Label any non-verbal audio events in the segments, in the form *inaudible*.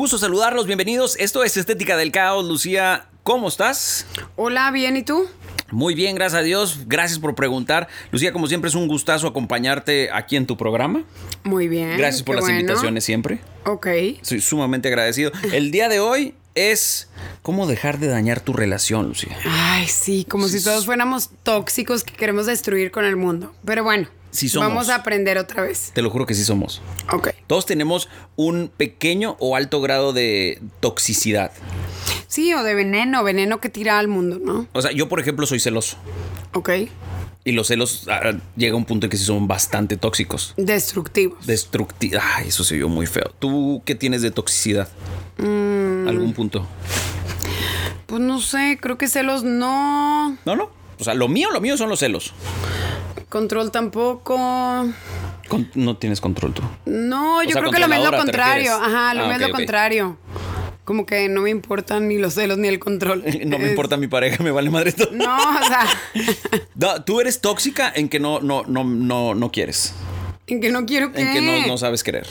Gusto saludarlos, bienvenidos. Esto es Estética del Caos. Lucía, ¿cómo estás? Hola, bien, ¿y tú? Muy bien, gracias a Dios. Gracias por preguntar. Lucía, como siempre, es un gustazo acompañarte aquí en tu programa. Muy bien. Gracias por las bueno. invitaciones siempre. Ok. Soy sumamente agradecido. El día de hoy es cómo dejar de dañar tu relación, Lucía. Ay, sí, como si todos fuéramos tóxicos que queremos destruir con el mundo. Pero bueno, Sí somos. vamos a aprender otra vez. Te lo juro que sí somos. Ok. Todos tenemos un pequeño o alto grado de toxicidad. Sí, o de veneno, veneno que tira al mundo, ¿no? O sea, yo, por ejemplo, soy celoso. Ok. Y los celos ah, llega a un punto en que sí son bastante tóxicos. Destructivos. Destructivos. Ay, eso se vio muy feo. ¿Tú qué tienes de toxicidad? Mm. ¿Algún punto? pues no sé, creo que celos no. No, no. O sea, lo mío, lo mío son los celos. Control tampoco. Con- no tienes control tú. No, yo sea, creo que lo mío es lo controladora, ¿te contrario. Ajá, lo Ah, mío es ok, lo contrario. Como que no me importan ni los celos ni el control. *laughs* No me Es- importa mi pareja, me vale madre todo. No, o sea, *laughs* No, tú eres tóxica en que no, no, no, no, no quieres. en que no quiero que. En que no, no sabes querer.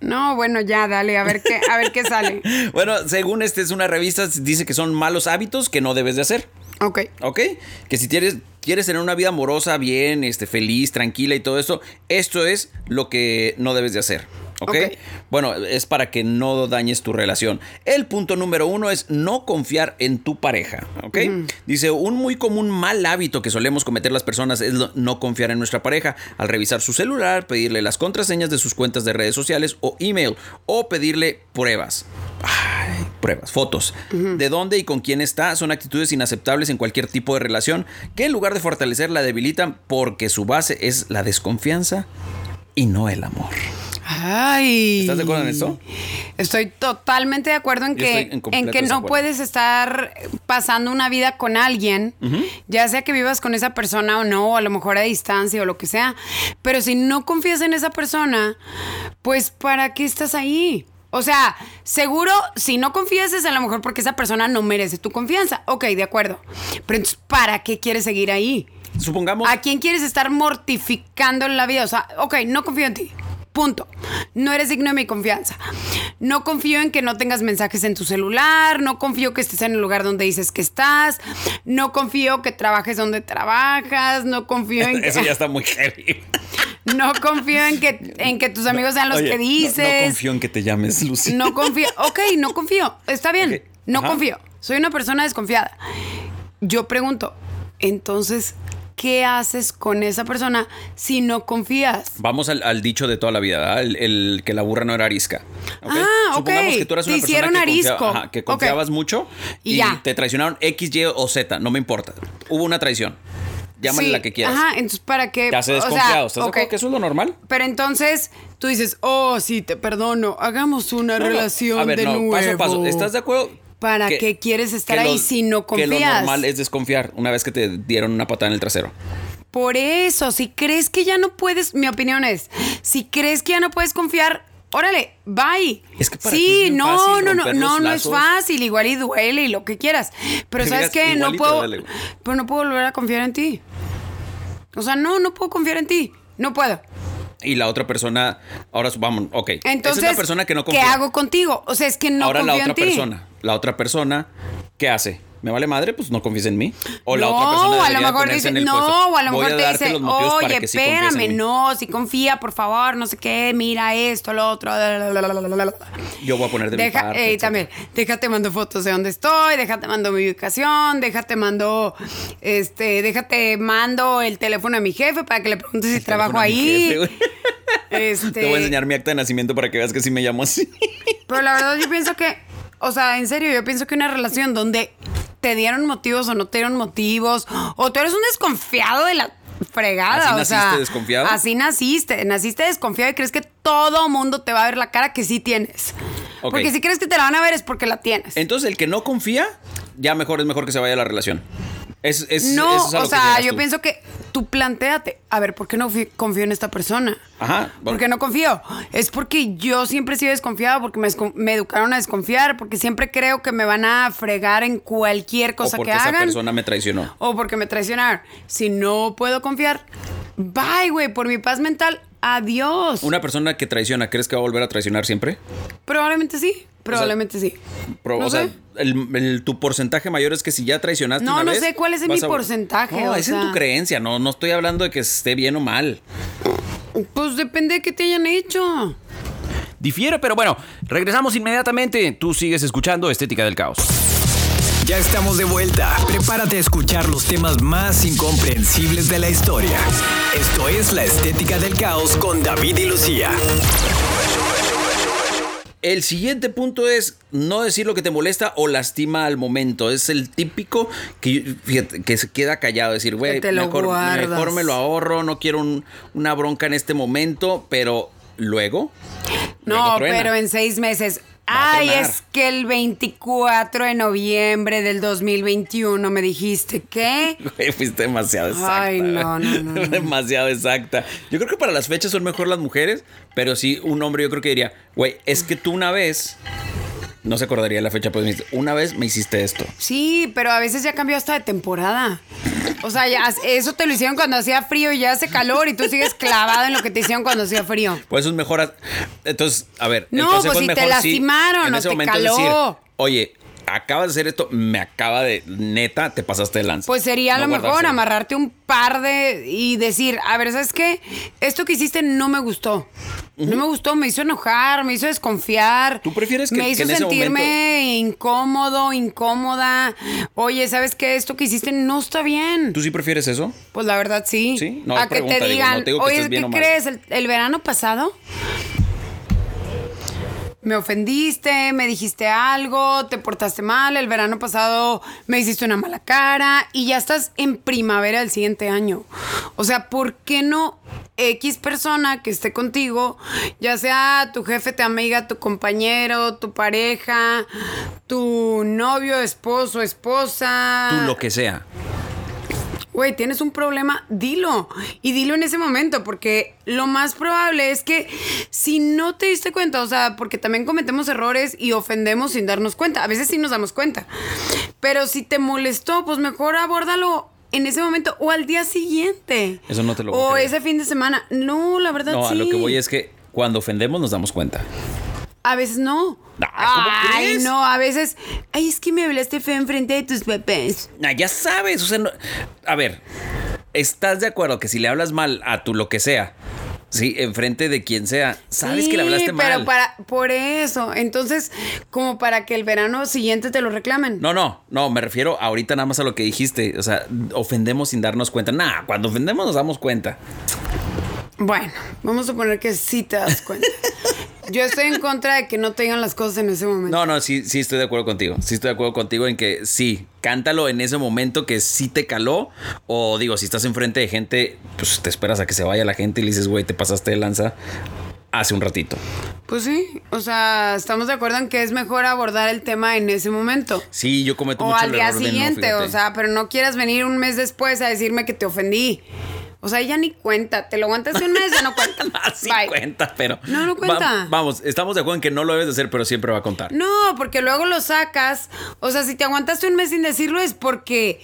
No, bueno, ya, dale, a ver qué, a ver qué sale. *laughs* Bueno, según este es una revista, dice que son malos hábitos que no debes de hacer. Ok. ¿Ok? Que si quieres, quieres tener una vida amorosa, bien, este, feliz, tranquila y todo esto, esto es lo que no debes de hacer. ¿Ok? Ok. Bueno, es para que no dañes tu relación. El punto número uno es no confiar en tu pareja. ¿Ok? Dice, un muy común mal hábito que solemos cometer las personas es no confiar en nuestra pareja al revisar su celular, pedirle las contraseñas de sus cuentas de redes sociales o email o pedirle pruebas. Ay, pruebas, fotos. De dónde y con quién está son actitudes inaceptables en cualquier tipo de relación que en lugar de fortalecer la debilitan porque su base es la desconfianza y no el amor. Ay. ¿Estás de acuerdo en esto? Estoy totalmente de acuerdo en Yo que, en que no puedes estar pasando una vida con alguien, ya sea que vivas con esa persona o no, o a lo mejor a distancia o lo que sea. Pero si no confías en esa persona, pues ¿para qué estás ahí? O sea, seguro, si no confías es a lo mejor porque esa persona no merece tu confianza. Ok, de acuerdo. Pero entonces, ¿para qué quieres seguir ahí? Supongamos... ¿A quién quieres estar mortificando en la vida? O sea, ok, no confío en ti. Punto. No eres digno de mi confianza. No confío en que no tengas mensajes en tu celular. No confío que estés en el lugar donde dices que estás. No confío que trabajes donde trabajas. No confío en *laughs* que, Eso ya está muy heavy. *laughs* no confío en que, en que tus amigos sean los Oye, que dices. No, confío en que te llames Lucy. No confío. Ok, no confío. Está bien. No Ajá. confío. Soy una persona desconfiada. Yo pregunto, entonces, ¿qué haces con esa persona si no confías? Vamos al, al dicho de toda la vida. El, el que la burra no era arisca. ¿ok? Ah, ok. Supongamos que tú eras Te una persona hicieron que, arisco. confiaba- ajá, que confiabas mucho Y ya. te traicionaron X, Y o Z, no me importa. Hubo una traición. Llámale Sí, la que quieras. Ajá, entonces, ¿para qué? Te hace O sea, desconfiado. ¿Estás de ok. acuerdo que eso es lo normal? Pero entonces tú dices, oh, sí, te perdono, hagamos una No, no. relación A ver, de no, nuevo. paso a paso. ¿Estás de acuerdo? ¿Para que- qué quieres estar que ahí lo- si no Que lo confías? normal es desconfiar una vez que te dieron una patada en el trasero. Por eso, si crees que ya no puedes, mi opinión es, si crees que ya no puedes confiar, órale, bye. Es que para sí, es no, no, no, no, no es fácil, igual y duele y lo que quieras. Pero Que sabes qué, no puedo, pero no puedo volver a confiar en ti. O sea, no, no puedo confiar en ti, no puedo. Y la otra persona, ahora vamos, ok. Entonces, Esa es la persona que no ¿qué confía. hago contigo? O sea, es que no ahora la confío otra en ti. persona, la otra persona, ¿qué hace? ¿Me vale madre? Pues no confíes en mí. O la no, otra persona a lo mejor dice, en el no, puesto. o a lo Voy mejor te dice, oye, sí espérame, mí". no, si confía, por favor, no sé qué, mira esto, lo otro. la. Yo voy a poner de mi Deja, parte, eh, etcétera. también, déjate mando fotos de dónde estoy, déjate mando mi ubicación, déjate mando, este, déjate mando el teléfono de mi jefe para que le preguntes si El trabajo mi ahí. jefe. *laughs* Este, Te voy a enseñar mi acta de nacimiento para que veas que sí me llamo así. Pero la verdad yo pienso que, o sea, en serio, yo pienso que una relación donde te dieron motivos o no te dieron motivos, o tú eres un desconfiado de la fregada. ¿Así o sea, naciste desconfiado? Así naciste. Naciste desconfiado y crees que todo mundo te va a ver la cara que sí tienes. Porque si crees que te la van a ver es porque la tienes. Entonces, el que no confía, ya mejor es mejor que se vaya a la relación. Es, es- no, eso es o sea, yo tú. pienso que tú planteate, a ver, ¿por qué no confío en esta persona? Ajá. ¿Por qué no confío? Es porque yo siempre he sido desconfiado, porque me, educaron a desconfiar, porque siempre creo que me van a fregar en cualquier O cosa porque que esa persona me traicionó. O porque me traicionaron. Si no puedo confiar, bye, güey, por mi paz mental, adiós. Una persona que traiciona, ¿crees que va a volver a traicionar siempre? Probablemente sí, probablemente sí. Pro- No o sea, sé. el, el- tu porcentaje mayor es que si ya traicionaste No, una no vez, sé cuál es mi a- porcentaje, No, o es en sea. tu creencia, no, no estoy hablando de que esté bien o mal. Pues depende de qué te hayan hecho. Difiere, pero bueno, regresamos inmediatamente. Tú sigues escuchando Estética del Caos. Ya estamos de vuelta. Prepárate a escuchar los temas más incomprensibles de la historia. Esto es La Estética del Caos con David y Lucía. El siguiente punto es no decir lo que te molesta o lastima al momento. Es el típico que, fíjate, que se queda callado, decir, güey, mejor, mejor me lo ahorro, no quiero un- una bronca en este momento, pero luego. No, pero en seis meses. Ay, es que el 24 de noviembre del 2021 me dijiste que. *laughs* Güey, fuiste demasiado exacta. Ay, no, no, no, no. *laughs* demasiado exacta. Yo creo que para las fechas son mejor las mujeres, pero sí, un hombre yo creo que diría, güey, es que tú una vez. No se acordaría la fecha, pues me una vez me hiciste esto. Sí, pero a veces ya cambió hasta de temporada. O sea, ya, eso te lo hicieron cuando hacía frío y ya hace calor y tú sigues clavado en lo que te hicieron cuando hacía frío. Pues es mejor. Entonces, a ver. No, pues es si te mejor sí, lastimaron en o ese te caló. decir, Oye, acabas de hacer esto, me acaba de. Neta, te pasaste de lanza. Pues sería a No lo mejor amarrarte un par de y decir, a ver, ¿sabes qué? Esto que hiciste no me gustó. No me gustó, me hizo enojar, me hizo desconfiar. ¿Tú prefieres que- Me que hizo ese sentirme incómodo, incómoda. Oye, ¿sabes qué? Esto que hiciste no está bien. ¿Tú sí prefieres eso? Pues la verdad sí. Sí, no, a que te digo, digan, no te digo que oye, estés bien ¿qué o mal". crees? El, el verano pasado me ofendiste, me dijiste algo, te portaste mal, el verano pasado me hiciste una mala cara y ya estás en primavera del siguiente año. O sea, ¿por qué no X persona que esté contigo, ya sea tu jefe, tu amiga, tu compañero, tu pareja, tu novio, esposo, esposa? Tú lo que sea. Güey, tienes un problema, dilo. Y dilo en ese momento, porque lo más probable es que si no te diste cuenta, o sea, porque también cometemos errores y ofendemos sin darnos cuenta. A veces sí nos damos cuenta. Pero si te molestó, pues mejor abórdalo en ese momento o al día siguiente. Eso no te lo voy O ese fin de semana. No, la verdad No, sí. a lo que voy es que cuando ofendemos nos damos cuenta. A veces no. Ah, ¿cómo Ay, crees? no, a veces. Ay, es que me hablaste feo enfrente de tus papás. Ah, ya sabes, o sea, no- a ver, ¿estás de acuerdo que si le hablas mal a tu lo que sea, sí, enfrente de quien sea, sabes que le hablaste Sí, mal? pero para, por eso. Entonces, como para que el verano siguiente te lo reclamen. No, no, no, me refiero ahorita nada más a lo que dijiste. O sea, ofendemos sin darnos cuenta. Nah, cuando ofendemos nos damos cuenta. Bueno, vamos a suponer que sí te das cuenta. *laughs* Yo estoy en contra de que no te digan las cosas en ese momento. No, no, sí, sí estoy de acuerdo contigo. Sí estoy de acuerdo contigo en que sí, cántalo en ese momento que sí te caló. O digo, si estás enfrente de gente, pues te esperas a que se vaya la gente y le dices, güey, te pasaste de lanza hace un ratito. Pues sí, o sea, estamos de acuerdo en que es mejor abordar el tema en ese momento. Sí, yo cometo O mucho al el día error de no, siguiente, fíjate. o sea, pero no quieras venir un mes después a decirme que te ofendí. O sea, ya ni cuenta. Te lo aguantaste un mes, ya no cuenta. *laughs* Así Bye. Ah, cuenta, pero. No, no cuenta. Va- vamos, estamos de acuerdo en que no lo debes de hacer, pero siempre va a contar. No, porque luego lo sacas. O sea, si te aguantaste un mes sin decirlo es porque,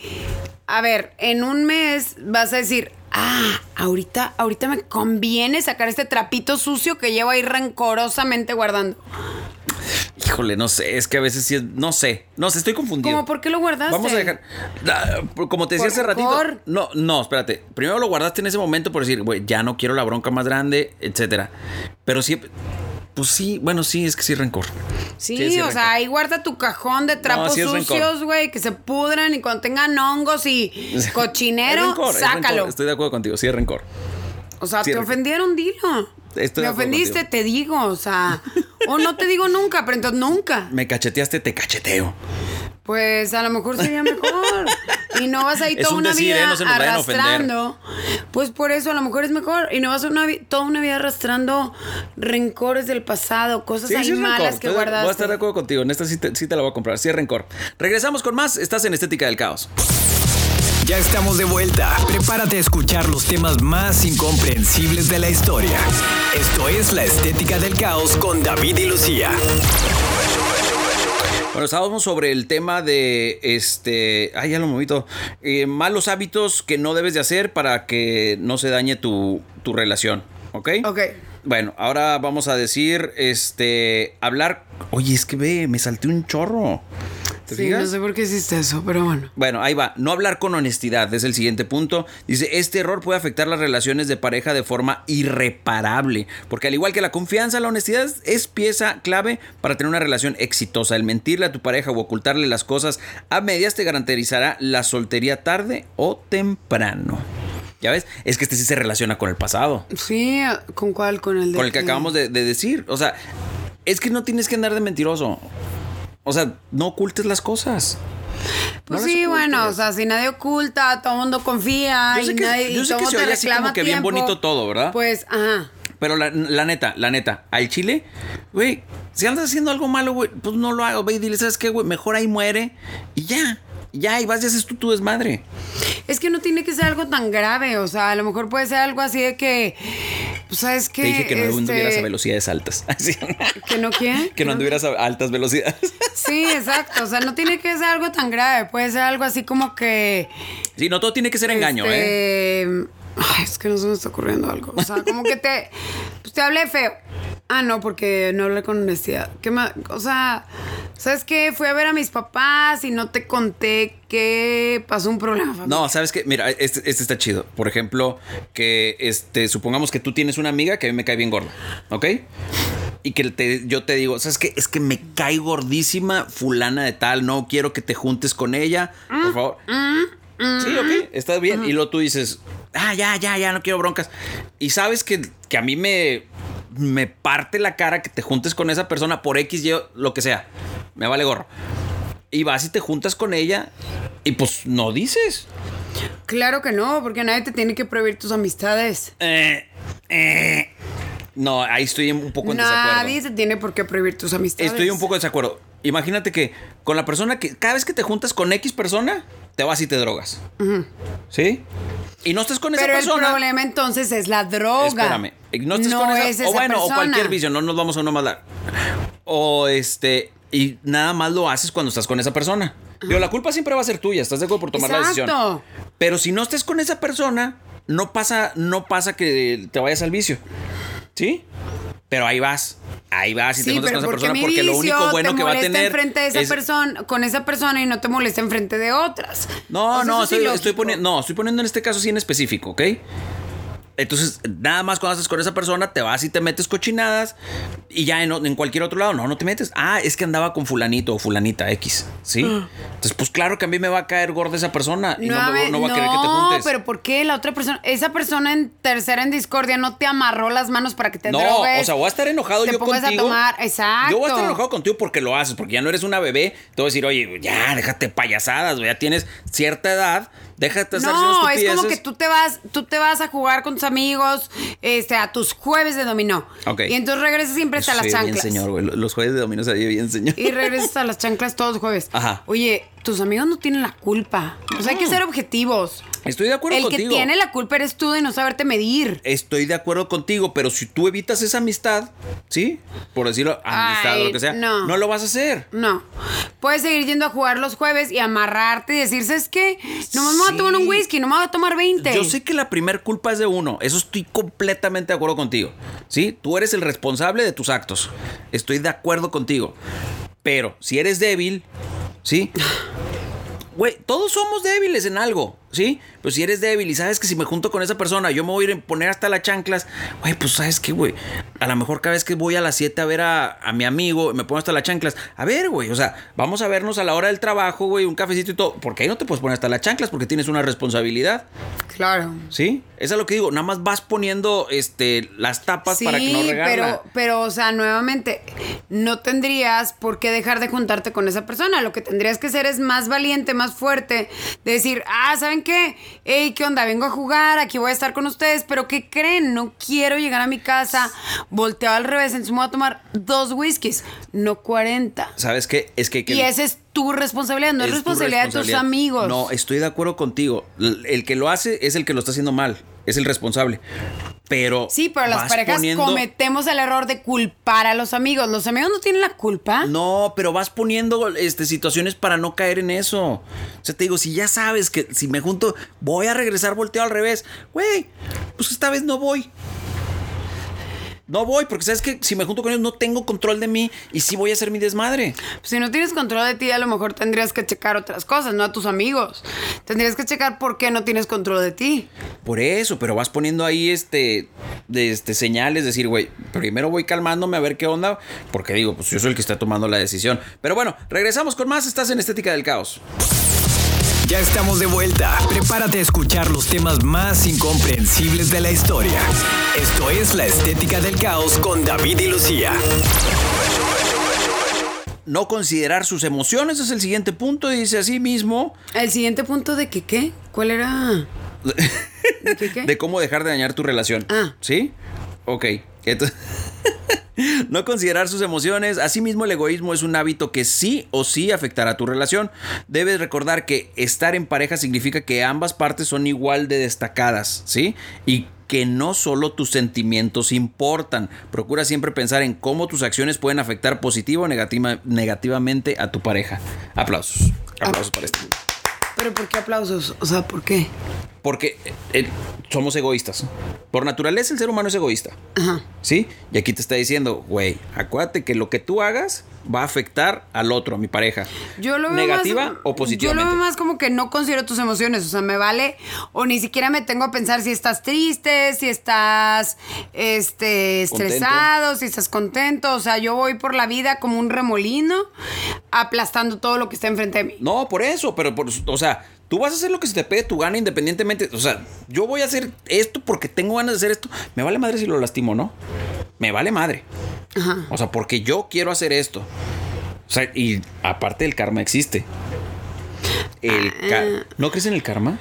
a ver, en un mes vas a decir, ah, ahorita, ahorita me conviene sacar este trapito sucio que llevo ahí rencorosamente guardando. Híjole, no sé, es que a veces sí es. No sé, no sé, estoy confundido. ¿Cómo por qué lo guardaste? Vamos a dejar. Como te decía ¿Por hace ratito. rencor? No, no, espérate. Primero lo guardaste en ese momento por decir, güey, ya no quiero la bronca más grande, etcétera. Pero sí. Pues sí, bueno, sí, es que sí, rencor. Sí, Sí, sí, o rencor. sea, ahí guarda tu cajón de trapos sí es sucios, güey, que se pudran y cuando tengan hongos y *laughs* Es cochinero, rencor, es sácalo. rencor. Estoy de acuerdo contigo, sí, es rencor. O sea, te rencor. ofendieron, dilo. Estoy Me ofendiste, contigo. te digo, o sea, o no te digo nunca, pero entonces nunca. *laughs* Me cacheteaste, te cacheteo. Pues a lo mejor sería mejor. y no vas a ir Es toda un una decir, ¿eh? vida No se arrastrando, pues por eso a lo mejor es mejor y no vas una toda una vida arrastrando rencores del pasado, cosas Sí, ahí malas rencor. que Estoy- Voy a guardaste. estar de acuerdo contigo. En esta sí te, sí te la voy a comprar. Sí es rencor. Regresamos con más. Estás en Estética del Caos. Ya estamos de vuelta. Prepárate a escuchar los temas más incomprensibles de la historia. Esto es La Estética del Caos con David y Lucía. Bueno, estábamos sobre el tema de este. Ay, ya lo moví todo. Eh, malos hábitos que no debes de hacer para que no se dañe tu, tu relación. ¿Ok? Ok. Bueno, ahora vamos a decir, este, hablar. Oye, es que ve, me salté un chorro. ¿Te Sí, fijas? no sé por qué hiciste eso, pero bueno. Bueno, ahí va. No hablar con honestidad es el siguiente punto. Dice, este error puede afectar las relaciones de pareja de forma irreparable. Porque al igual que la confianza, la honestidad es- es pieza clave para tener una relación exitosa. El mentirle a tu pareja o ocultarle las cosas a medias te garantizará la soltería tarde o temprano. ¿Ya ves? Es que este sí se relaciona con el pasado. Sí, ¿con cuál? Con el de Con el que acabamos de, de decir. O sea, es que no tienes que andar de mentiroso. O sea, no ocultes las cosas. Pues No sí, bueno, o sea, si nadie oculta, todo el mundo confía Yo sé y, que- nadie, yo y sé todo que se te oye así como que bien bonito todo, ¿verdad? Pues, ajá. Pero la, la neta, la neta, al chile, güey, si andas haciendo algo malo, güey, pues no lo hagas, güey, y dile, ¿sabes qué, güey? Mejor ahí muere y ya. Ya, y vas y haces tú tu desmadre. Es que no tiene que ser algo tan grave, o sea, a lo mejor puede ser algo así de que, pues, ¿sabes qué? Te dije que no Este, anduvieras a velocidades altas. *laughs* ¿Que no qué? que no anduvieras a altas velocidades. Sí, exacto, o sea, no tiene que ser algo tan grave, puede ser algo así como que... sí, no todo tiene que ser engaño, ¿eh? este, Ay, es que no se me está ocurriendo algo. O sea, como que te. Pues te hablé feo. Ah, no, porque no hablé con honestidad. ¿Qué más? O sea, ¿sabes qué? Fui a ver a mis papás y no te conté que pasó un problema. No, sabes que, mira, este, este está chido. Por ejemplo, que este, supongamos que tú tienes una amiga que a mí me cae bien gorda, ¿ok? Y que te- yo te digo, ¿sabes qué? Es que me cae gordísima fulana de tal, no quiero que te juntes con ella, por favor. Sí, ok, está bien. Y luego tú dices, ah, ya, ya, ya, no quiero broncas. Y sabes que, que a mí me, me parte la cara que te juntes con esa persona por X, Y, lo que sea. Me vale gorro. Y vas y te juntas con ella y pues no dices. Claro que no, porque nadie te tiene que prohibir tus amistades. Eh, eh. No, ahí estoy un poco en Nadie desacuerdo. se tiene por qué prohibir tus amistades. Estoy un poco en desacuerdo. Imagínate que con la persona que cada vez que te juntas con X persona, te vas y te drogas. ¿Sí? Y no estás con esa Pero el persona. problema entonces es la droga. Espérame. No estés con esa, es o bueno, o persona. cualquier vicio, no nos vamos a uno más largo. O este, y nada más lo haces cuando estás con esa persona. Digo, la culpa siempre va a ser tuya, estás de acuerdo por tomar la decisión. Exacto. Pero si no estés con esa persona, no pasa, no pasa que te vayas al vicio. ¿Sí? Pero ahí vas. Ahí vas y te juntas con esa persona porque lo único bueno que va a tener. enfrente de esa es- persona, con esa persona y no te molesta enfrente de otras. No, no, es estoy, estoy poniendo, no, estoy poniendo en este caso sí en específico, ¿ok? Entonces, nada más cuando estás con esa persona, te vas y te metes cochinadas y ya en, en cualquier otro lado, no, no te metes. Ah, es que andaba con fulanito o fulanita X, ¿sí? Entonces, pues claro que a mí me va a caer gorda esa persona y no, me- ver, no va a querer que te no, juntes. pero ¿por qué la otra persona, esa persona en tercera en discordia no te amarró las manos para que te No, drogues? o sea, voy a estar enojado te yo pongas contigo. a tomar, exacto. Yo voy a estar enojado contigo porque lo haces, porque ya no eres una bebé. Te voy a decir, oye, ya, déjate payasadas, ya tienes cierta edad, déjate estar No, es como que tú te vas, tú te vas a jugar con tus amigos, este, a tus jueves de dominó. Ok. Y entonces regresas siempre hasta las chanclas. bien señor, güey. Los jueves de domingo se oye bien señor. Y regresas a las chanclas todos los jueves. Ajá. Oye, tus amigos no tienen la culpa. O sea, hay que ser objetivos. Estoy de acuerdo El contigo. que tiene la culpa eres tú de no saberte medir. Estoy de acuerdo contigo, pero si tú evitas esa amistad, ¿sí? Por decirlo, amistad Ay, o lo que sea, no. no. lo vas a hacer. No. Puedes seguir yendo a jugar los jueves y amarrarte y decir, ¿sabes qué? No me voy a tomar un Sí. whisky, no me voy a tomar 20. Yo sé que la primer culpa es de uno. Eso estoy completamente de acuerdo contigo. ¿Sí? Tú eres el responsable de tus actos. Estoy de acuerdo contigo. Pero si eres débil, ¿sí? Güey, todos somos débiles en algo. ¿Sí? Pues si eres débil y sabes que si me junto con esa persona, yo me voy a ir a poner hasta las chanclas. Güey, pues sabes qué, güey. A lo mejor cada vez que voy a las 7 a ver a, a mi amigo, me pongo hasta las chanclas. A ver, güey, o sea, vamos a vernos a la hora del trabajo, güey, un cafecito y todo. Porque ahí no te puedes poner hasta las chanclas porque tienes una responsabilidad. Claro. ¿Sí? Eso es lo que digo. Nada más vas poniendo este, las tapas para que no pero, pero, o sea, nuevamente, no tendrías por qué dejar de juntarte con esa persona. Lo que tendrías que hacer es más valiente, más fuerte. De decir, ah, ¿saben qué? Hey, ¿qué onda? Vengo a jugar, aquí voy a estar con ustedes, pero ¿qué creen? No quiero llegar a mi casa, volteado al revés, entonces me voy a tomar dos whiskies, no 40. ¿Sabes qué? Es que... que y ese es tu responsabilidad, no es, responsabilidad, de tus amigos. No, estoy de acuerdo contigo. El que lo hace es el que lo está haciendo mal, es el responsable. Pero Sí, pero las parejas poniendo- cometemos el error de culpar a los amigos. Los amigos no tienen la culpa. No, pero vas poniendo este, situaciones para no caer en eso. O sea, te digo, si ya sabes que si me junto, voy a regresar volteado al revés. Güey, pues esta vez no voy. No voy, porque sabes que si me junto con ellos no tengo control de mí y sí voy a hacer mi desmadre. Pues si no tienes control de ti, a lo mejor tendrías que checar otras cosas, no a tus amigos. Tendrías que checar por qué no tienes control de ti. Por eso, pero vas poniendo ahí este, de este señales, decir, güey, primero voy calmándome a ver qué onda, porque digo, pues yo soy el que está tomando la decisión. Pero bueno, regresamos con más, estás en Estética del Caos. Ya estamos de vuelta. Prepárate a escuchar los temas más incomprensibles de la historia. Esto es La Estética del Caos con David y Lucía. No considerar sus emociones es el siguiente punto, dice así mismo, El siguiente punto de que qué? ¿Cuál era? *laughs* ¿De qué qué? de cómo dejar de dañar tu relación. Ah. ¿Sí? Ok. Entonces, *laughs* no considerar sus emociones. Asimismo, el egoísmo es un hábito que sí o sí afectará tu relación. Debes recordar que estar en pareja significa que ambas partes son igual de destacadas, ¿sí? Y que no solo tus sentimientos importan. Procura siempre pensar en cómo tus acciones pueden afectar positiva o negativa- negativamente a tu pareja. Aplausos. Aplausos para esto. ¿Pero por qué aplausos? O sea, ¿por qué? Porque eh, somos egoístas. Por naturaleza el ser humano es egoísta. Ajá. ¿Sí? Y aquí te está diciendo, güey, acuérdate que lo que tú hagas va a afectar al otro, a mi pareja. Yo lo veo ¿Negativa más- o positivamente? Yo lo veo más como que no considero tus emociones, o sea, me vale o ni siquiera me tengo a pensar si estás triste, si estás este Contento. estresado, si estás contento, o sea, yo voy por la vida como un remolino aplastando todo lo que está enfrente de mí. No, por eso, pero, por, o sea, tú vas a hacer lo que se te pegue tu gana independientemente. O sea, yo voy a hacer esto porque tengo ganas de hacer esto. Me vale madre si lo lastimo, ¿no? Me vale madre. Ajá. O sea, porque yo quiero hacer esto. O sea, y aparte el karma existe. El ca- ¿No crees en el karma?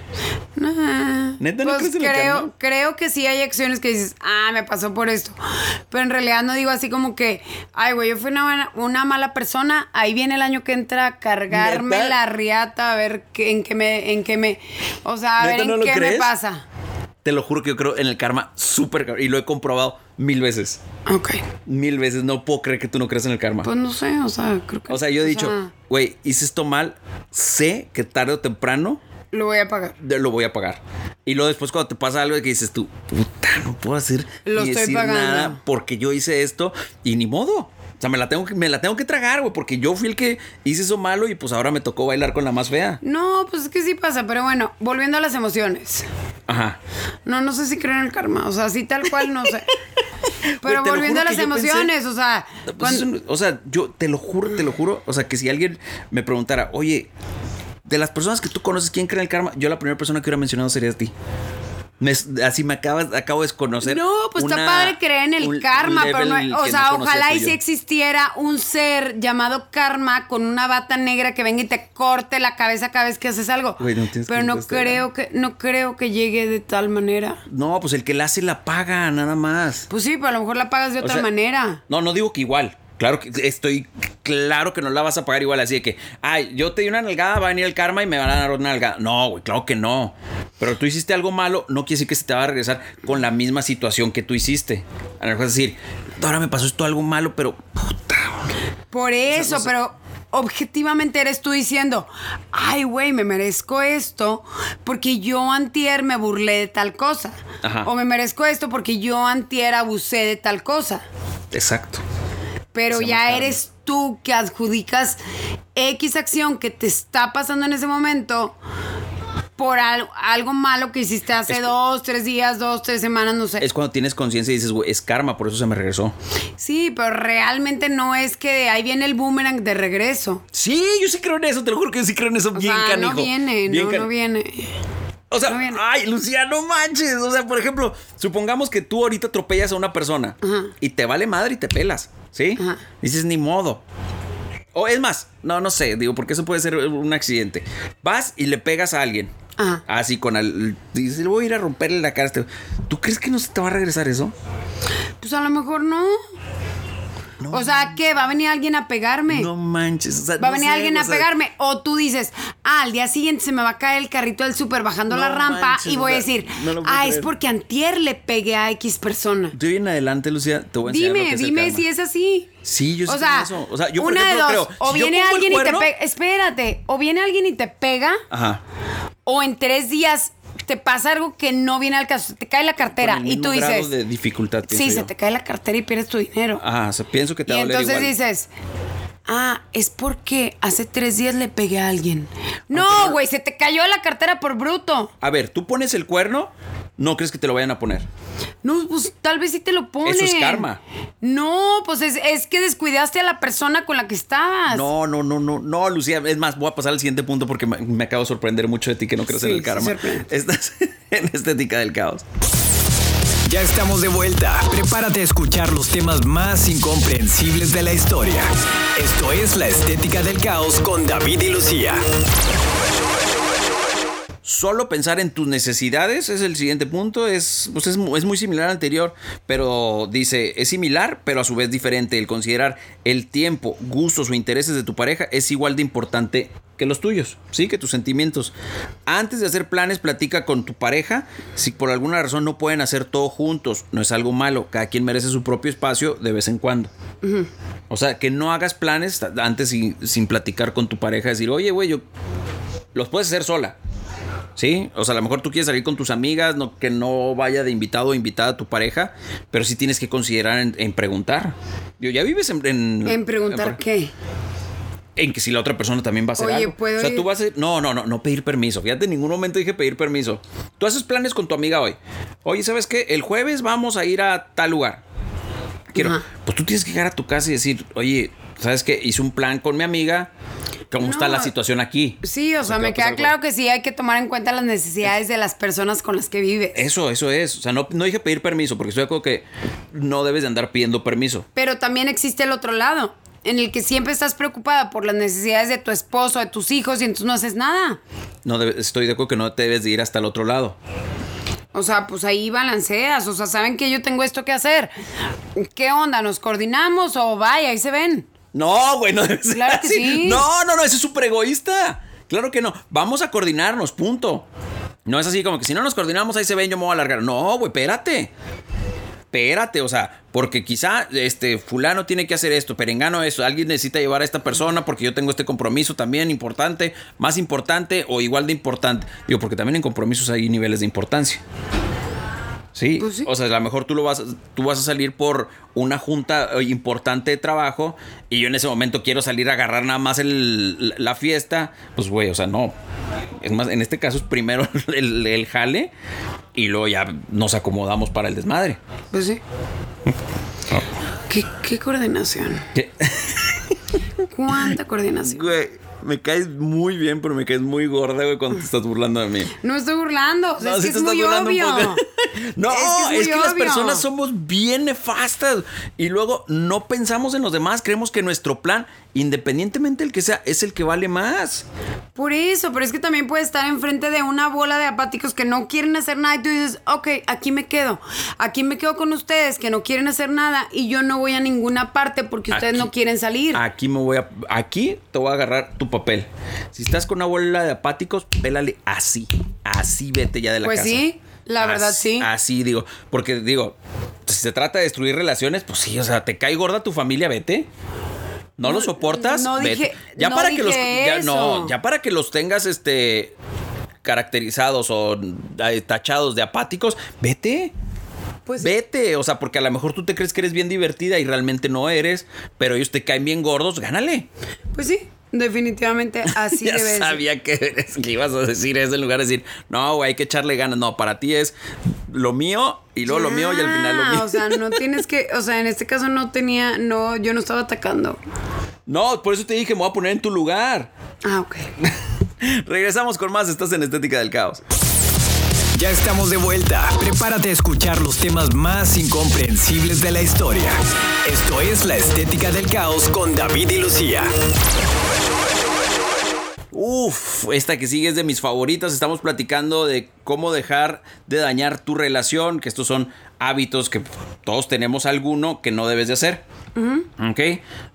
¿Neta no Pues crees en el karma? creo que sí hay acciones que dices, ah, me pasó por esto. Pero en realidad no digo así como que, ay, güey, yo fui una, buena- una mala persona, ahí viene el año que entra a cargarme ¿Neta? la riata, a ver qué, en qué me, en qué me, o sea, a ver ¿Neta en qué me pasa. Te lo juro que yo creo en el karma súper. Y lo he comprobado mil veces. Ok. Mil veces. No puedo creer que tú no creas en el karma. Pues no sé, o sea, creo que. o sea, yo he dicho, sea, güey, hice esto mal. Sé que tarde o temprano lo voy a pagar. lo voy a pagar. Y luego después cuando te pasa algo que dices tú, puta, no puedo hacer Lo ni estoy decir pagando. nada porque yo hice esto y ni modo. O sea, me la tengo que, me la tengo que tragar, güey, porque yo fui el que hice eso malo y pues ahora me tocó bailar con la más fea. No, pues es que sí pasa, pero bueno, volviendo a las emociones. Ajá. No, no sé si creo en el karma, o sea, sí tal cual, no sé. *laughs* Pero volviendo a las pensé- emociones, o sea, Pues cuando- es un- o sea, yo te lo juro, te lo juro. O sea, que si alguien me preguntara, oye, de las personas que tú conoces, ¿quién cree en el karma? Yo la primera persona que hubiera mencionado sería a ti. Me- así me acabas, acabo de desconocer. No, pues está una- padre creer en el karma, pero no, o sea, no ojalá y si existiera un ser llamado karma con una bata negra que venga y te corte la cabeza cada vez que haces algo. No pero no creo que no creo que llegue de tal manera. No, pues el que la hace la paga, nada más. Pues sí, pero a lo mejor la pagas de O otra sea, manera. No, no digo que igual. Claro que estoy claro que no la vas a pagar igual así de que, ay, yo te di una nalgada, va a venir el karma y me van a dar una nalgada. No, güey, claro que no. Pero tú hiciste algo malo, no quiere decir que se te va a regresar con la misma situación que tú hiciste. A lo mejor es decir, ahora me pasó esto algo malo, pero puta. Por eso, pero objetivamente eres tú diciendo, ay, güey, me merezco esto porque yo antier me burlé de tal cosa. Ajá. O me merezco esto porque yo antier abusé de tal cosa. Exacto. Pero ya eres tú que adjudicas X acción que te está pasando en ese momento por al- algo malo que hiciste hace Es- dos, tres días, dos, tres semanas, no sé. Es cuando tienes conciencia y dices, güey, es karma, por eso se me regresó. Sí, pero realmente no es que ahí viene el boomerang de regreso. Sí, yo sí creo en eso, te lo juro que yo sí creo en eso O bien sea, canijo. no viene, Bien no, no viene. O sea, no ay, Lucía, no manches. O sea, por ejemplo, supongamos que tú ahorita atropellas a una persona y te vale madre y te pelas, ¿sí? Ajá. Dices, ni modo. O es más, no, no sé, digo, porque eso puede ser un accidente. Vas y le pegas a alguien. Ajá. Así con el. Dices, voy a ir a romperle la cara a este. ¿Tú crees que no se te va a regresar eso? Pues a lo mejor no. O sea, ¿qué? ¿Va a venir alguien a pegarme? No manches. o sea, Va a no venir sé, alguien a sea, pegarme. O tú dices, ah, al día siguiente se me va a caer el carrito del súper bajando No la rampa manches, y voy a o sea, decir, ah, es porque antier le pegué a X persona. De hoy en adelante, Lucía, te voy a enseñar lo que Dime, el dime karma. si es así. Sí, yo o sea, eso. O sea, yo por una ejemplo de dos. creo, o si viene alguien y te pega. Espérate. O viene alguien y te pega. Ajá. O en tres días te pasa algo que no viene al caso. Te cae la cartera y tú grado dices. de dificultad. Sí, se yo. te cae la cartera y pierdes tu dinero. Ajá, o sea, pienso que te y va a doler entonces igual. dices, ah, es porque hace tres días le pegué a alguien. No, no- güey, se te cayó la cartera por bruto. A ver, tú pones el cuerno, no crees que te lo vayan a poner. No, pues tal vez sí te lo ponen. Eso es karma. No, pues es, es que descuidaste a la persona con la que estabas. No, no, no, no, no, Lucía. Es más, voy a pasar al siguiente punto porque me, me acabo de sorprender mucho de ti que no crees en el karma. Estás *laughs* en estética del caos. Ya estamos de vuelta. Prepárate a escuchar los temas más incomprensibles de la historia. Esto es La Estética del Caos con David y Lucía. Solo pensar en tus necesidades es el siguiente punto. Es, pues es, es muy similar al anterior, pero dice, es similar, pero a su vez diferente. El considerar el tiempo, gustos o intereses de tu pareja es igual de importante que los tuyos, ¿sí? Que tus sentimientos. Antes de hacer planes, platica con tu pareja. Si por alguna razón no pueden hacer todo juntos, no es algo malo. Cada quien merece su propio espacio de vez en cuando. O sea, que no hagas planes antes sin, sin platicar con tu pareja. Decir, oye, güey, yo los puedes hacer sola. ¿Sí? O sea, a lo mejor tú quieres salir con tus amigas, no, que no vaya de invitado o invitada a tu pareja, pero sí tienes que considerar en, en preguntar. Yo, ya vives en... En, En preguntar en- qué. en que si la otra persona también va a hacer Oye, algo. ¿puedo o sea, ir? tú vas a... No, no, no, no pedir permiso. Fíjate, en ningún momento dije pedir permiso. Tú haces planes con tu amiga hoy. Oye, ¿sabes qué? El jueves vamos a ir a tal lugar. Quiero... Ajá. Pues tú tienes que llegar a tu casa y decir, oye, ¿sabes qué? Hice un plan con mi amiga. ¿Cómo está la situación aquí? Sí, o sea, ¿qué va me queda claro que sí hay que tomar en cuenta las necesidades de las personas con las que vives. Eso, eso es. O sea, no, no dije pedir permiso, porque estoy de acuerdo que no debes de andar pidiendo permiso. Pero también existe el otro lado, en el que siempre estás preocupada por las necesidades de tu esposo, de tus hijos, y entonces no haces nada. No estoy de acuerdo que no te debes de ir hasta el otro lado. O sea, pues ahí balanceas. O sea, saben que yo tengo esto que hacer. ¿Qué onda? ¿Nos coordinamos o vaya? Ahí se ven. No, güey, no debe ser Claro que así. sí. No, no, no, eso es súper egoísta. Claro que no. Vamos a coordinarnos, punto. No es así como que si no nos coordinamos, ahí se ven, yo me voy a alargar. No, güey, espérate. Espérate, o sea, porque quizá este fulano tiene que hacer esto, perengano eso, alguien necesita llevar a esta persona porque yo tengo este compromiso también importante, más importante o igual de importante. Digo, porque también en compromisos hay niveles de importancia. Sí, Pues sí. o sea, a lo mejor tú lo vas, tú vas a salir por una junta eh, importante de trabajo y yo en ese momento quiero salir a agarrar nada más el, la fiesta, pues güey, o sea, no. Es más, en este caso es primero *laughs* el, el jale y luego ya nos acomodamos para el desmadre. Pues sí. ¿Qué, qué coordinación? ¿Qué? *laughs* ¿Cuánta coordinación? Güey, me caes muy bien, pero me caes muy gorda, güey, cuando te estás burlando de mí. No estoy burlando. O sea, No, es sí que es muy obvio. *laughs* *laughs* No, Es que es las personas somos bien nefastas y luego no pensamos en los demás, creemos que nuestro plan, independientemente del que sea, es el que vale más. Por eso, pero es que también puedes estar enfrente de una bola de apáticos que no quieren hacer nada y tú dices, ok, aquí me quedo. Aquí me quedo con ustedes que no quieren hacer nada y yo no voy a ninguna parte porque ustedes Aquí- no quieren salir. Aquí me voy a aquí te voy a agarrar tu papel. Si estás con una bola de apáticos, pélale así, así vete ya de la Pues casa. sí, la verdad sí. Así digo, porque digo, si se trata de destruir relaciones, pues sí, o sea, te cae gorda tu familia, vete. ¿No, lo soportas? no Vete. dije- ya no para que los ya, no, ya para que los tengas este caracterizados o eh, tachados de apáticos, vete. Pues vete. O sea, porque a lo mejor tú te crees que eres bien divertida y realmente no eres, pero ellos te caen bien gordos, gánale. Pues sí, definitivamente *laughs* así ya debe de ser. sabía que, que ibas a decir eso en lugar de decir, no, güey, hay que echarle ganas. No, para ti es lo mío y luego lo mío y al final lo mío. O sea, no *laughs* tienes que, o sea, en este caso no tenía, no, yo no estaba atacando. No, por eso te dije, me voy a poner en tu lugar. Ah, ok. *laughs* Regresamos con más. Estás en Estética del Caos. Ya estamos de vuelta. Prepárate a escuchar los temas más incomprensibles de la historia. Esto es La Estética del Caos con David y Lucía. Uf, esta que sigue es de mis favoritas. Estamos platicando de cómo dejar de dañar tu relación, que estos son hábitos que todos tenemos alguno que no debes de hacer. ¿Ok?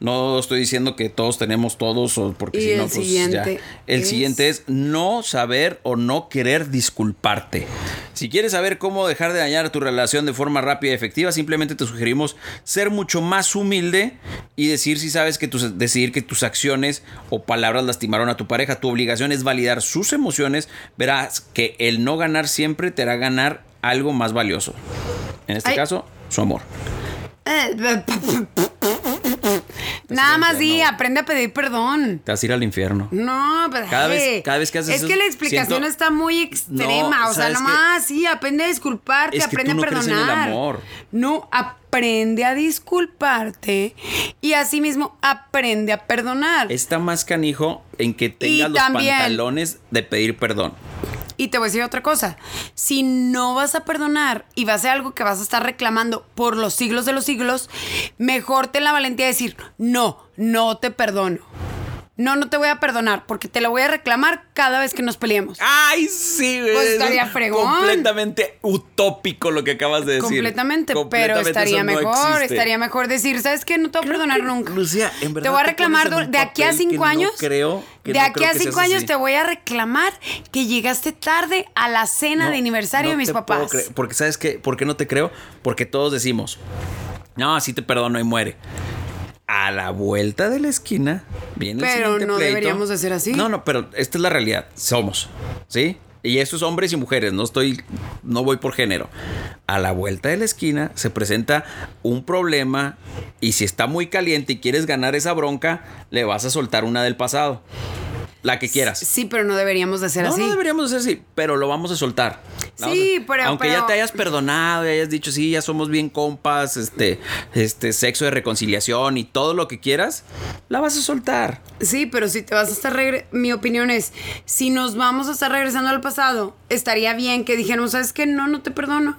No estoy diciendo que todos tenemos todos, o porque si no, pues siguiente ya. El es- siguiente es no saber o no querer disculparte. Si quieres saber cómo dejar de dañar tu relación de forma rápida y efectiva, simplemente te sugerimos ser mucho más humilde y decir si sabes que tus, decidir que tus acciones o palabras lastimaron a tu pareja. Tu obligación es validar sus emociones. Verás que el no ganar siempre te hará ganar algo más valioso. En este Ay. caso, su amor. *laughs* Eh, Nada más di, no. aprende a pedir perdón. Te vas a ir al infierno. No, pero Cada vez- ay, cada vez que haces Es eso, que la explicación siento- está muy extrema. No, o sea, nomás, sí, aprende a disculparte, Es que aprende tú no a crees en el perdonar. amor. No, aprende a disculparte y asimismo aprende a perdonar. Está más canijo en que tengas los pantalones de pedir perdón. Y te voy a decir otra cosa. Si no vas a perdonar y va a ser algo que vas a estar reclamando por los siglos de los siglos, mejor ten la valentía de decir, no, no te perdono. No, no te voy a perdonar porque te lo voy a reclamar cada vez que nos peleemos. Ay, sí, güey. Pues estaría es fregón. Completamente utópico lo que acabas de decir. Completamente, pero estaría no mejor, estaría mejor decir, ¿sabes qué? No te voy a perdonar que, nunca. Lucía, en verdad te voy a reclamar de aquí a cinco no años. creo- que de no aquí creo a cinco años así. te voy a reclamar que llegaste tarde a la cena de aniversario de mis te papás. puedo porque ¿sabes qué? ¿Por qué no te creo? Porque todos decimos, no, así te perdono y muere. A la vuelta de la esquina viene Pero no pleito. deberíamos de ser así. No, no, pero esta es la realidad. Somos, ¿sí? Y eso es hombres y mujeres, no estoy, no voy por género. A la vuelta de la esquina se presenta un problema y si está muy caliente y quieres ganar esa bronca, le vas a soltar una del pasado. La que quieras. Sí, pero no deberíamos de ser No, así. no deberíamos ser así, pero lo vamos a soltar. Sí, a- pero- Aunque ya te hayas perdonado y hayas dicho, sí, ya somos bien compas, este, este, sexo de reconciliación y todo lo que quieras, la vas a soltar. Sí, pero si te vas a estar mi opinión es, si nos vamos a estar regresando al pasado, estaría bien que dijéramos, ¿sabes qué? No, no te perdono.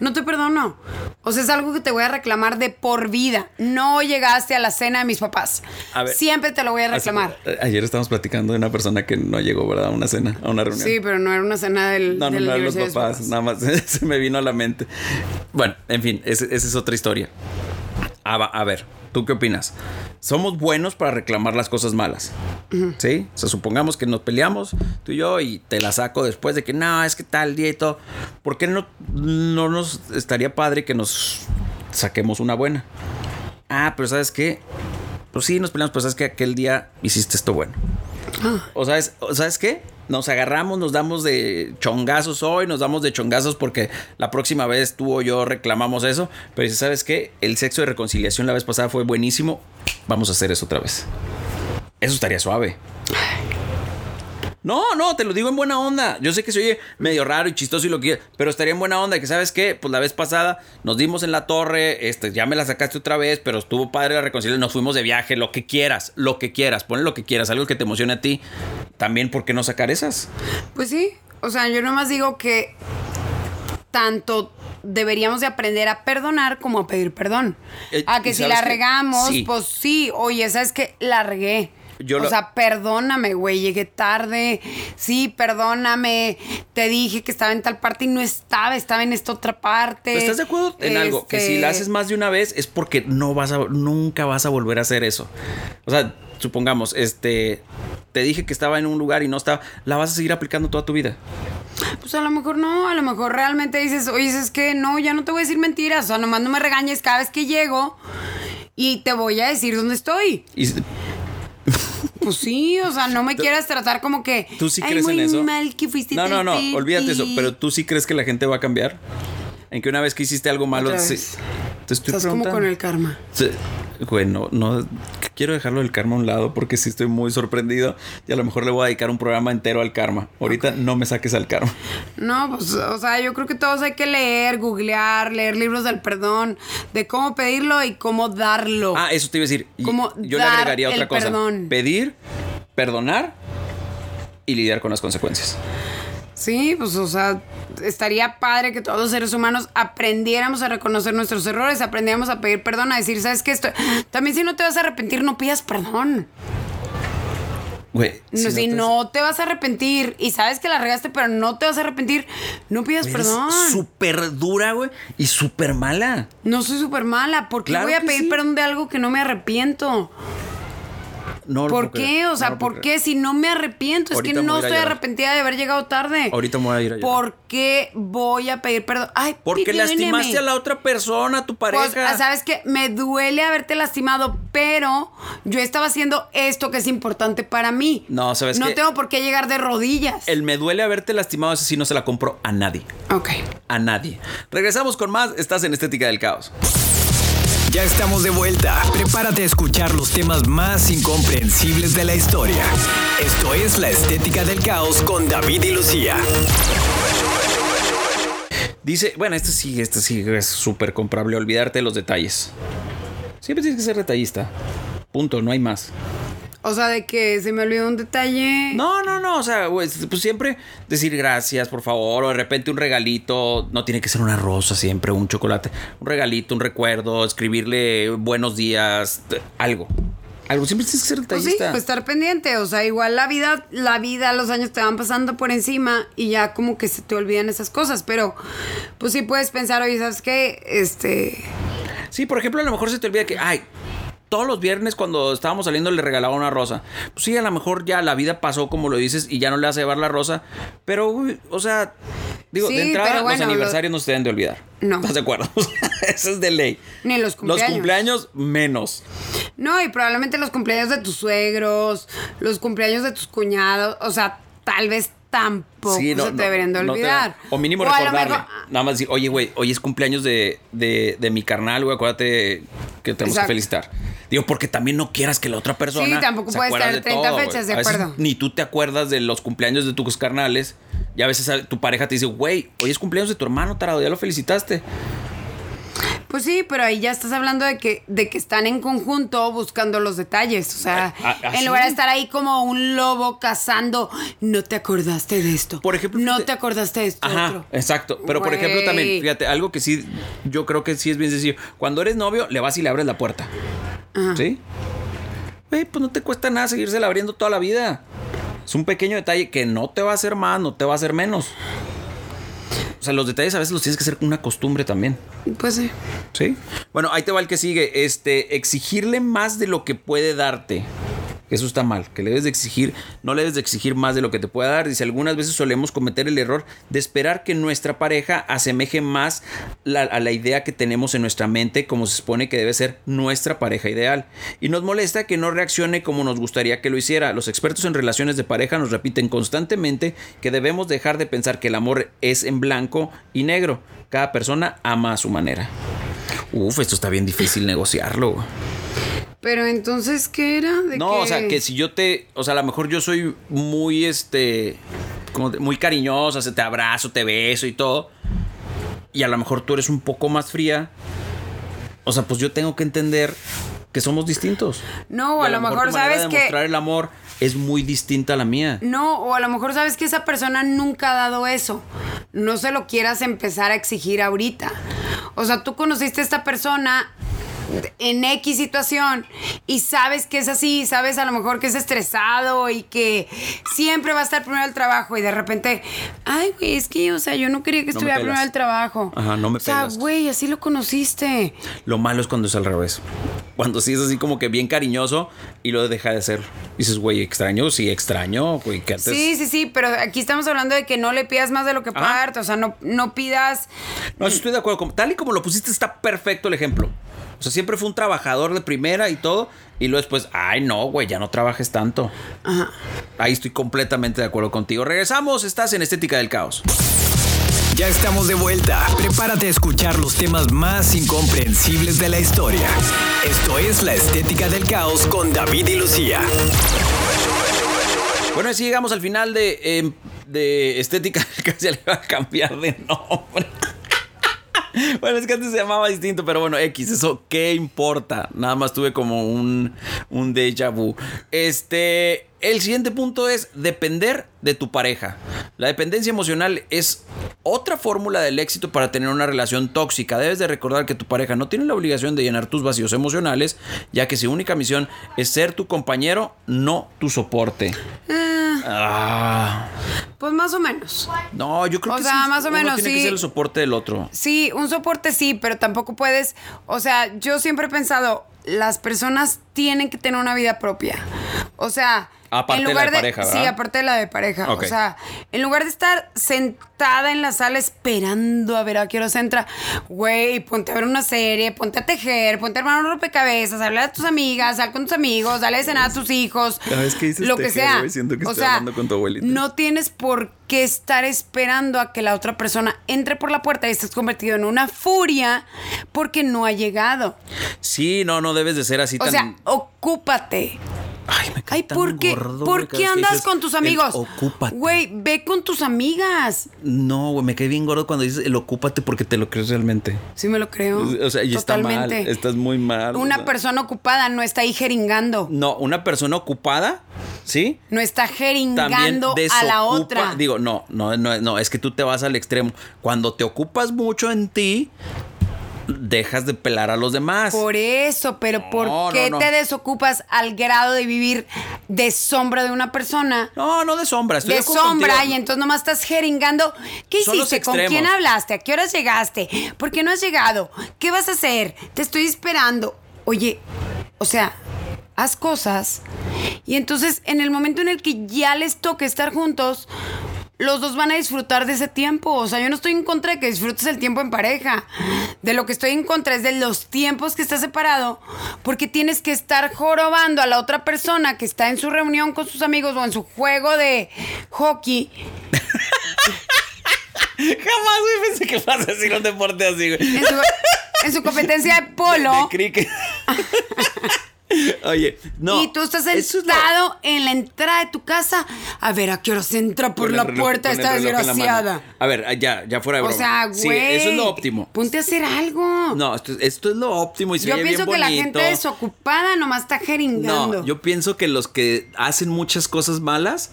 No te perdono. O sea, es algo que te voy a reclamar de por vida. No llegaste a la cena de mis papás. A ver. Siempre te lo voy a reclamar. Así- ayer estábamos platicando de una persona que no llegó, ¿verdad? A una cena, a una reunión. Sí, pero no era una cena del, No, no, del no eran los papás, papás. nada más *laughs* se me vino a la mente. Bueno, en fin, esa es otra historia. A, va- a ver, ¿tú qué opinas? Somos buenos para reclamar las cosas malas. ¿Sí? O sea, supongamos que nos peleamos tú y yo y te la saco después de que no, es que tal día y todo. ¿Por qué no, no nos estaría padre que nos saquemos una buena? Ah, pero ¿sabes qué? Pues sí, nos peleamos, pero ¿sabes que Aquel día hiciste esto bueno. O sabes, o sabes qué? Nos agarramos, nos damos de chongazos hoy, nos damos de chongazos porque la próxima vez tú o yo reclamamos eso. Pero dices, ¿sabes qué? El sexo de reconciliación la vez pasada fue buenísimo. Vamos a hacer eso otra vez. Eso estaría suave. No, no, te lo digo en buena onda. Yo sé que se oye medio raro y chistoso y lo que pero estaría en buena onda. Que sabes qué, pues la vez pasada nos dimos en la torre, este, ya me la sacaste otra vez, pero estuvo padre la reconciliación, nos fuimos de viaje, lo que quieras, lo que quieras, ponle lo que quieras, algo que te emocione a ti. También, ¿por qué no sacar esas? Pues sí, o sea, yo nomás digo que tanto deberíamos de aprender a perdonar como a pedir perdón. Eh, a que ¿y si la regamos, Sí. pues sí, oye, ¿sabes qué? La regué. Yo o lo- sea, perdóname, güey, llegué tarde. Sí, perdóname. Te dije que estaba en tal parte y no estaba, estaba en esta otra parte. ¿Estás de acuerdo en algo? Que si Este, la haces más de una vez es porque no vas a, nunca vas a volver a hacer eso. O sea, supongamos, este, te dije que estaba en un lugar y no estaba, la vas a seguir aplicando toda tu vida. Pues a lo mejor no, a lo mejor realmente dices, oye, es que no, ya no te voy a decir mentiras. O sea, nomás no me regañes cada vez que llego y te voy a decir dónde estoy. Y Pues sí, o sea, no me quieras tratar como que. ¿Tú sí "Ay, crees muy en eso? mal que fuiste No, no, no, olvídate eso. feliz". Pero tú sí crees que la gente va a cambiar. En que una vez que hiciste algo malo, te estoy Estás como con el karma. Sí. Güey, no, quiero dejarlo del karma a un lado porque sí estoy muy sorprendido y a lo mejor le voy a dedicar un programa entero al karma. Ahorita no me saques al karma. No, pues, o sea, yo creo que todos hay que leer, googlear, leer libros del perdón, de cómo pedirlo y cómo darlo. Ah, eso te iba a decir. Yo le agregaría otra cosa. perdón. Pedir, perdonar y lidiar con las consecuencias. Sí, pues, o sea, estaría padre que todos los seres humanos aprendiéramos a reconocer nuestros errores, aprendiéramos a pedir perdón, a decir, ¿sabes qué? Esto... También si no te vas a arrepentir, no pidas perdón. Güey, No, si te- no te vas a arrepentir y sabes que la regaste, pero no te vas a arrepentir, no pidas perdón. súper dura, güey, y súper mala. No soy súper mala. ¿Por qué Claro voy a pedir sí. perdón de algo que no me arrepiento? No ¿Por qué? O sea, No ¿por qué? Si no me arrepiento, es que no estoy arrepentida de haber llegado tarde. Ahorita me voy a ir a llorar. ¿Por qué voy a pedir perdón? Ay, Porque lastimaste a la otra persona, a tu pareja. Pues, ¿sabes qué? Me duele haberte lastimado, pero yo estaba haciendo esto que es importante para mí. No, ¿sabes No tengo por qué llegar de rodillas. El me duele haberte lastimado, ese sí no se la compro a nadie. Ok. A nadie. Regresamos con más. Estás en Estética del Caos. Ya estamos de vuelta. Prepárate a escuchar los temas más incomprensibles de la historia. Esto es La Estética del Caos con David y Lucía. Dice, bueno, este sí, este sí es súper comprable. Olvidarte de los detalles. Siempre tienes que ser detallista. Punto, no hay más. O sea, de que se me olvidó un detalle. No, no, no. O sea, güey, pues siempre decir gracias, por favor. O de repente un regalito. No tiene que ser una rosa siempre, un chocolate. Un regalito, un recuerdo. Escribirle buenos días. Algo. Algo. Siempre tienes que ser Pues sí, detallista. pues estar pendiente. O sea, igual la vida, la vida, los años te van pasando por encima y ya como que se te olvidan esas cosas. Pero, pues sí puedes pensar, oye, ¿sabes qué? Este. Sí, por ejemplo, a lo mejor se te olvida que, ay, todos los viernes cuando estábamos saliendo le regalaba una rosa. Pues sí, a lo mejor ya la vida pasó como lo dices y ya no le vas a llevar la rosa. Pero, uy, o sea, digo, Sí, de entrada bueno, los aniversarios no se deben de olvidar. No. ¿Estás de acuerdo? *laughs* Eso es de ley. Ni los cumpleaños. Los cumpleaños menos. No, y probablemente los cumpleaños de tus suegros, los cumpleaños de tus cuñados, o sea, tal vez tampoco Sí, no, se te deberían de no te- olvidar. o mínimo recordarle. mejor- Nada más decir, oye, güey, hoy es cumpleaños de, de, de mi carnal, güey, acuérdate que tenemos Exacto. que felicitar. Digo, porque también no quieras que la otra persona. Sí, tampoco puedes tener de 30 todo, güey. fechas, de acuerdo. Ni tú te acuerdas de los cumpleaños de tus carnales. Y a veces tu pareja te dice, güey, hoy es cumpleaños de tu hermano, tarado, ya lo felicitaste. Pues sí, pero ahí ya estás hablando de que, de que están en conjunto buscando los detalles. O sea, Ah, ah, en ¿sí? lugar de estar ahí como un lobo cazando, no te acordaste de esto. Por ejemplo, no fíjate- te acordaste de esto Ajá, otro. exacto. Pero por ejemplo también, fíjate, algo que sí, yo creo que sí es bien sencillo. Cuando eres novio, le vas y le abres la puerta. ¿Sí? Güey, pues no te cuesta nada seguírsela abriendo toda la vida. Es un pequeño detalle que no te va a hacer más, no te va a hacer menos. O sea, los detalles a veces los tienes que hacer con una costumbre también. Pues sí. ¿Sí? Bueno, ahí te va el que sigue. Este, exigirle más de lo que puede darte. Eso está mal, que le debes de exigir, no le debes de exigir más de lo que te pueda dar. Dice, algunas veces solemos cometer el error de esperar que nuestra pareja asemeje más a la idea que tenemos en nuestra mente como se supone que debe ser nuestra pareja ideal. Y nos molesta que no reaccione como nos gustaría que lo hiciera. Los expertos en relaciones de pareja nos repiten constantemente que debemos dejar de pensar que el amor es en blanco y negro. Cada persona ama a su manera. Uf, esto está bien difícil negociarlo. Pero entonces, ¿qué era? ¿De No, qué? o sea, que si yo te. O sea, a lo mejor yo soy muy, este. Como muy cariñosa, se te abrazo, te beso y todo. Y a lo mejor tú eres un poco más fría. O sea, pues yo tengo que entender que somos distintos. No, Y a lo mejor sabes de que- demostrar el amor es muy distinta a la mía. No, o a lo mejor sabes que esa persona nunca ha dado eso. No se lo quieras empezar a exigir ahorita. O sea, tú conociste a esta persona en X situación y sabes que es así, sabes a lo mejor que es estresado y que siempre va a estar primero el trabajo y de repente, ay, güey, es que, o sea, yo no quería que estuviera primero el trabajo. Ajá, no me O sea, güey, así lo conociste. Lo malo es cuando es al revés. Cuando sí es así como que bien cariñoso y lo deja de ser. Dices, güey, extraño, sí, extraño, güey, que antes. Sí, sí, sí, pero aquí estamos hablando de que no le pidas más de lo que darte, o sea, no, no pidas No, estoy de acuerdo. con- Tal y como lo pusiste, está perfecto el ejemplo. O sea, siempre fue un trabajador de primera y todo. Y luego después, ay, no, güey, ya no trabajes tanto. Ahí estoy completamente de acuerdo contigo. Regresamos, estás en Estética del Caos. Ya estamos de vuelta. Prepárate a escuchar los temas más incomprensibles de la historia. Esto es La Estética del Caos con David y Lucía. Bueno, así llegamos al final de, eh, de Estética del Caos. *laughs* Ya le iba a cambiar de nombre. *laughs* Bueno, es que antes se llamaba distinto, pero bueno, X, eso qué importa. Nada más tuve como un, un déjà vu. Este, el siguiente punto es depender de tu pareja. La dependencia emocional es otra fórmula del éxito para tener una relación tóxica. Debes de recordar que tu pareja no tiene la obligación de llenar tus vacíos emocionales, ya que su única misión es ser tu compañero, no tu soporte. Ah. Pues más o menos. No, yo creo O que sea, sí, más o uno menos, tiene que ser el soporte del otro. Sí, un soporte sí, pero tampoco puedes. O sea, yo siempre he pensado, las personas tienen que tener una vida propia. O sea, Aparte en de la lugar de pareja, Sí, ¿verdad? aparte de la de pareja. O sea, en lugar de estar sentada en la sala esperando a ver a qué hora se entra, güey, ponte a ver una serie, ponte a tejer, ponte a armar un rompecabezas, hablar a tus amigas, sal con tus amigos, dale de cenar a tus hijos. *laughs* Dices lo que sea. siento que o estoy sea, hablando con tu abuelita. No tienes por qué estar esperando a que la otra persona entre por la puerta y estés convertido en una furia porque no ha llegado. Sí, no, no debes de ser así O tan. sea, ocúpate. Ay, me cae Ay, tan ¿por qué, gordo, ¿por qué andas dices con tus amigos? Ocúpate. Güey, ve con tus amigas. No, güey, me cae bien gordo cuando dices el ocúpate porque te lo crees realmente. Sí me lo creo. O sea, y está mal. Estás muy mal. o Una sea. persona ocupada no está ahí jeringando. No, una persona ocupada, ¿sí? No está jeringando a la otra. Digo, no, no, no, no, es que tú te vas al extremo. Cuando te ocupas mucho en ti, dejas de pelar a los demás. Por eso, pero ¿por qué no, no. te desocupas al grado de vivir de sombra de una persona? No, no de sombra. estoy de sombra contigo. y entonces nomás estás jeringando. ¿Qué Son hiciste? ¿Con quién hablaste? ¿A qué horas llegaste? ¿Por qué no has llegado? ¿Qué vas a hacer? Te estoy esperando. Oye, o sea, haz cosas y entonces en el momento en el que ya les toque estar juntos, los dos van a disfrutar de ese tiempo. O sea, yo no estoy en contra de que disfrutes el tiempo en pareja. De lo que estoy en contra es de los tiempos que estás separado, porque tienes que estar jorobando a la otra persona que está en su reunión con sus amigos o en su juego de hockey. Jamás, güey, pensé que vas a decir un deporte así, güey. En su, en su competencia de polo. De cricket. *laughs* *laughs* Oye, no. y tú estás es sentado en la entrada de tu casa a ver a qué hora se entra por la el reloj- puerta esta desgraciada. A ver, ya, ya fuera de O broma. sea, güey. Sí, eso es lo óptimo. Ponte a hacer algo. No, esto, esto es lo óptimo y se Yo ve pienso bien que la gente desocupada nomás está jeringando. No, yo pienso que los que hacen muchas cosas malas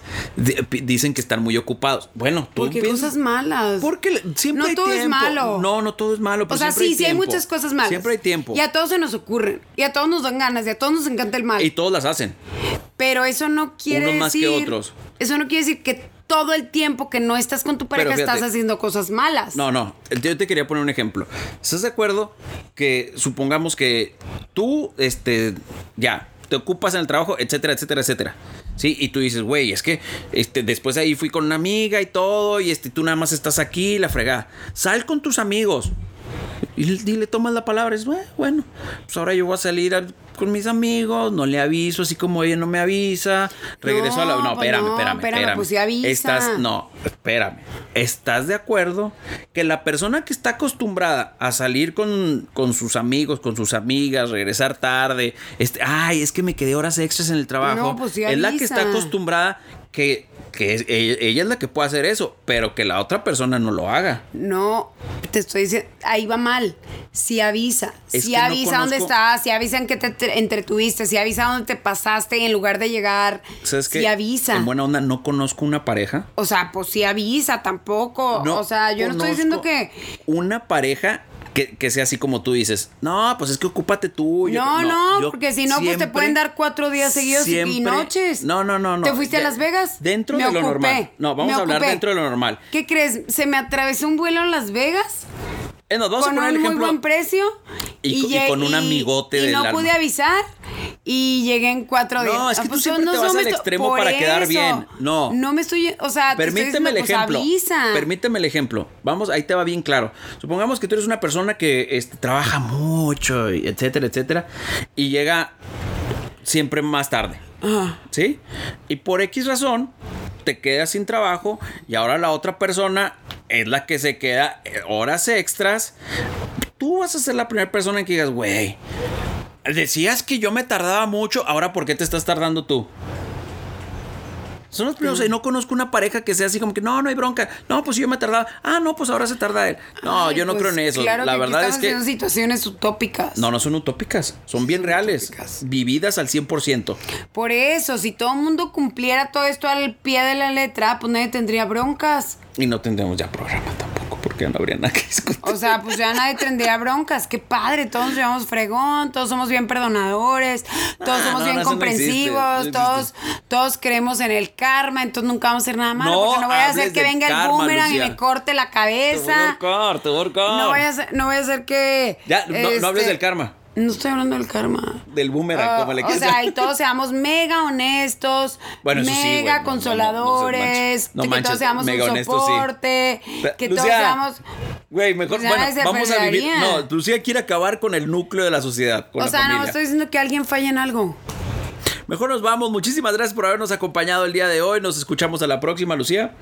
dicen que están muy ocupados. Bueno, tú Porque piensas- cosas malas. Porque siempre No hay todo es tiempo. malo. No, no todo es malo. O sea, sí, sí hay muchas cosas malas. Siempre hay tiempo. Y a todos se nos ocurren. Y a todos nos dan ganas. Y a todos nos encanta el mal. Y todos las hacen. Pero eso no quiere Unos más que otros. Eso no quiere decir que todo el tiempo que no estás con tu pareja fíjate. estás haciendo cosas malas. No, no. Yo te quería poner un ejemplo. ¿Estás de acuerdo que supongamos que tú, este, ya, te ocupas en el trabajo, etcétera, etcétera, etcétera? Sí, y tú dices, güey, es que este, después ahí fui con una amiga y todo, y este, tú nada más estás aquí, la fregada. Sal con tus amigos. Y le, y le tomas la palabra, es "Bueno, pues ahora yo voy a salir a- con mis amigos, no le aviso, así como ella no me avisa, regreso a la... No, No, espérame, no, espérame, espérame, espérame. pues sí avisa. Estás, no, espérame. ¿Estás de acuerdo que la persona que está acostumbrada a salir con, con sus amigos, con sus amigas, regresar tarde, este, ay, es que me quedé horas extras en el trabajo, No, pues sí es la que está acostumbrada que, que es- ella, ella es la que puede hacer eso, pero que la otra persona no lo haga. No, te estoy diciendo, ahí va mal. Si avisa, Es si que no avisa dónde estás, si avisa en qué te te entretuviste, si avisa dónde te pasaste en lugar de llegar, ¿Sabes qué? si avisa. En buena onda, no conozco una pareja. O sea, pues si avisa tampoco. o sea, yo no estoy diciendo que. Una pareja que, que sea así como tú dices. No, pues es que ocúpate tú. yo- No, no, yo porque si no, pues te pueden dar cuatro días seguidos y- y noches. No, no, no, no. ¿Te fuiste a De- Las Vegas? Dentro Me de lo normal. No, vamos a hablar dentro de lo normal. ¿Qué crees? ¿Se me atravesó un vuelo en Las Vegas? Eh, nos vamos a poner un el muy buen precio. Y y con un amigote y del no alma. pude avisar y llegué en cuatro días. No, es que Ah, tú siempre no, te no vas me al extremo para quedar bien. No. No me estoy... O sea, te estoy Permíteme el diciendo, pues, ejemplo. avisa. Permíteme el ejemplo. Vamos, ahí te va bien claro. Supongamos que tú eres una persona que este, trabaja mucho, etcétera, etcétera, y llega siempre más tarde. ¿Sí? Y por X razón te quedas sin trabajo y ahora la otra persona es la que se queda eh, horas extras. Tú vas a ser la primera persona en que digas, güey, decías que yo me tardaba mucho, ahora ¿por qué te estás tardando tú? Son los primeros. Y no conozco una pareja que sea así como que no, no hay bronca. No, pues yo me tardaba. Ah, no, pues ahora se tarda él. No, Ay, yo no pues, creo en eso. claro la que verdad es que. haciendo situaciones utópicas. No, no son utópicas. Son bien reales. utópicas. Vividas al 100%. Por eso, si todo el mundo cumpliera todo esto al pie de la letra, pues nadie tendría broncas. Y no tendremos ya programa tampoco, porque no habría nada que discutir. O sea, pues ya nadie tendría broncas. Qué padre, todos nos llevamos fregón, todos somos bien perdonadores, todos Ah, somos no, bien no, no comprensivos, no todos, todos creemos en el karma, entonces nunca vamos a hacer nada malo, No porque no vaya a ser que venga karma, el boomerang Lucía. y me corte la cabeza. te voy a No ser, no vaya a ser que. Ya, no, no hables este, del karma. No estoy hablando del karma. Del boomerang, Ah, como le o quieras sea, llamar. y todos seamos mega honestos, Bueno, eso sí, mega no, no, no, no consoladores, manches. No que todos seamos mega un soporte, que Lucía, todos seamos... Güey, mejor, bueno, vamos a vivir. No, Lucía quiere acabar con el núcleo de la sociedad. Con O la sea, no familia. estoy diciendo que alguien falle en algo. Mejor nos vamos. Muchísimas gracias por habernos acompañado el día de hoy. Nos escuchamos a la próxima, Lucía.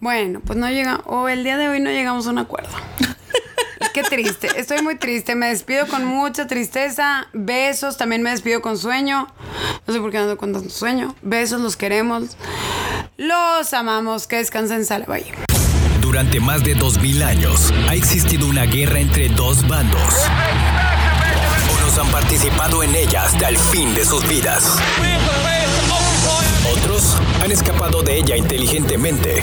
Bueno, pues no llega, o el día de hoy no llegamos a un acuerdo. Qué triste, estoy muy triste. Me despido con mucha tristeza. Besos, también me despido con sueño. No sé por qué ando con tanto sueño. Besos, los queremos. Los amamos. Que descansen, sale, bye. Durante más de 2000 años ha existido una guerra entre dos bandos. Unos han participado en ella hasta el fin de sus vidas. Otros han escapado de ella inteligentemente.